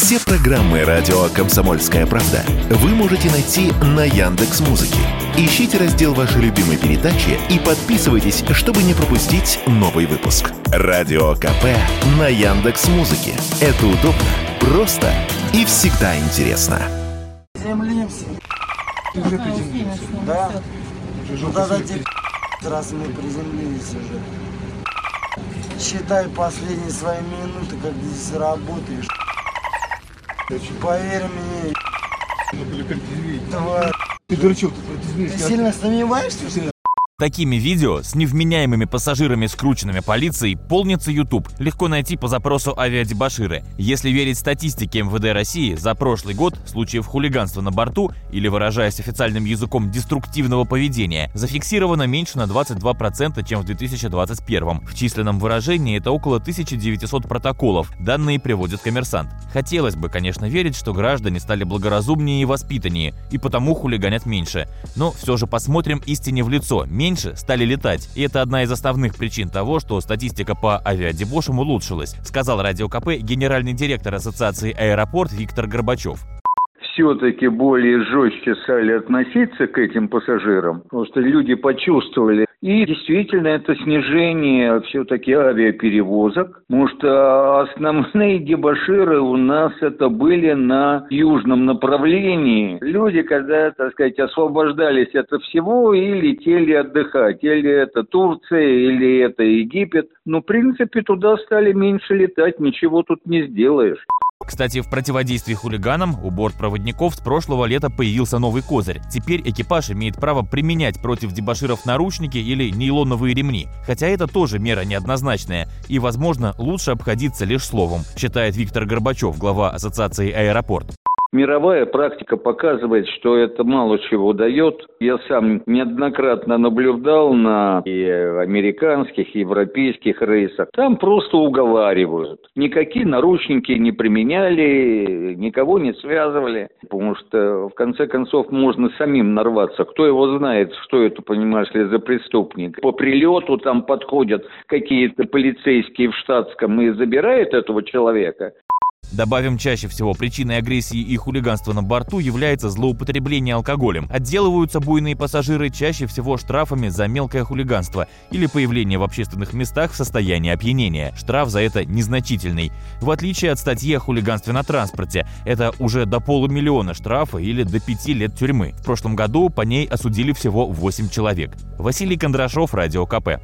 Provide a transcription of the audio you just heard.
Все программы радио Комсомольская правда вы можете найти на Яндекс Музыке. Ищите раздел вашей любимой передачи и подписывайтесь, чтобы не пропустить новый выпуск. Радио КП на Яндекс Музыке. Это удобно, просто и всегда интересно. Приземлимся. Да? Ну тогда тебе раз мы приземлились уже. Считай последние свои минуты, как здесь работаешь. Поверь мне, тварь. Ты дурачок, ты, Ты сильно сомневаешься? что ли? Такими видео с невменяемыми пассажирами, скрученными полицией, полнится YouTube. Легко найти по запросу авиадебаширы. Если верить статистике МВД России, за прошлый год случаев хулиганства на борту, или выражаясь официальным языком деструктивного поведения, зафиксировано меньше на 22%, чем в 2021. В численном выражении это около 1900 протоколов, данные приводит коммерсант. Хотелось бы, конечно, верить, что граждане стали благоразумнее и воспитаннее, и потому хулиганят меньше. Но все же посмотрим истине в лицо. Меньше стали летать, и это одна из основных причин того, что статистика по авиадебошам улучшилась, сказал Радио КП генеральный директор Ассоциации «Аэропорт» Виктор Горбачев. все-таки более жестче стали относиться к этим пассажирам, потому что люди почувствовали. И действительно, это снижение все-таки авиаперевозок, потому что основные дебаширы у нас это были на южном направлении. Люди, когда, так сказать, освобождались от всего и летели отдыхать. Или это Турция, или это Египет. Но, в принципе, туда стали меньше летать, ничего тут не сделаешь. Кстати, в противодействии хулиганам у бортпроводников с прошлого лета появился новый козырь. Теперь экипаж имеет право применять против дебаширов наручники или нейлоновые ремни. Хотя это тоже мера неоднозначная и, возможно, лучше обходиться лишь словом, считает Виктор Горбачев, глава Ассоциации «Аэропорт». Мировая практика показывает, что это мало чего дает. Я сам неоднократно наблюдал на и американских, и европейских рейсах. Там просто уговаривают. Никакие наручники не применяли, никого не связывали. Потому что, в конце концов, можно самим нарваться. Кто его знает, что это, понимаешь ли, за преступник. По прилету там подходят какие-то полицейские в штатском и забирают этого человека. Добавим, чаще всего причиной агрессии и хулиганства на борту является злоупотребление алкоголем. Отделываются буйные пассажиры чаще всего штрафами за мелкое хулиганство или появление в общественных местах в состоянии опьянения. Штраф за это незначительный. В отличие от статьи о хулиганстве на транспорте, это уже до полумиллиона штрафа или до пяти лет тюрьмы. В прошлом году по ней осудили всего 8 человек. Василий Кондрашов, Радио КП.